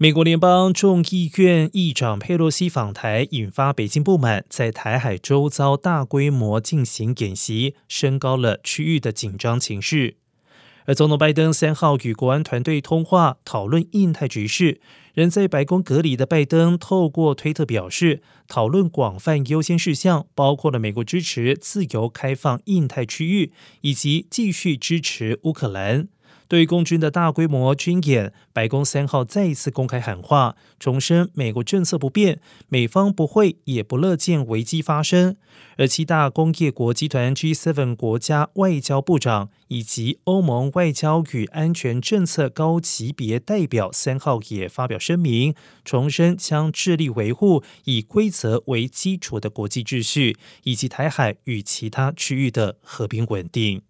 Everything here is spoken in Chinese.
美国联邦众议院议长佩洛西访台，引发北京不满，在台海周遭大规模进行演习，升高了区域的紧张情势。而总统拜登三号与国安团队通话，讨论印太局势。人在白宫隔离的拜登，透过推特表示，讨论广泛优先事项，包括了美国支持自由开放印太区域，以及继续支持乌克兰。对共军的大规模军演，白宫三号再一次公开喊话，重申美国政策不变，美方不会也不乐见危机发生。而七大工业国集团 G7 国家外交部长以及欧盟外交与安全政策高级别代表三号也发表声明，重申将致力维护以规则为基础的国际秩序，以及台海与其他区域的和平稳定。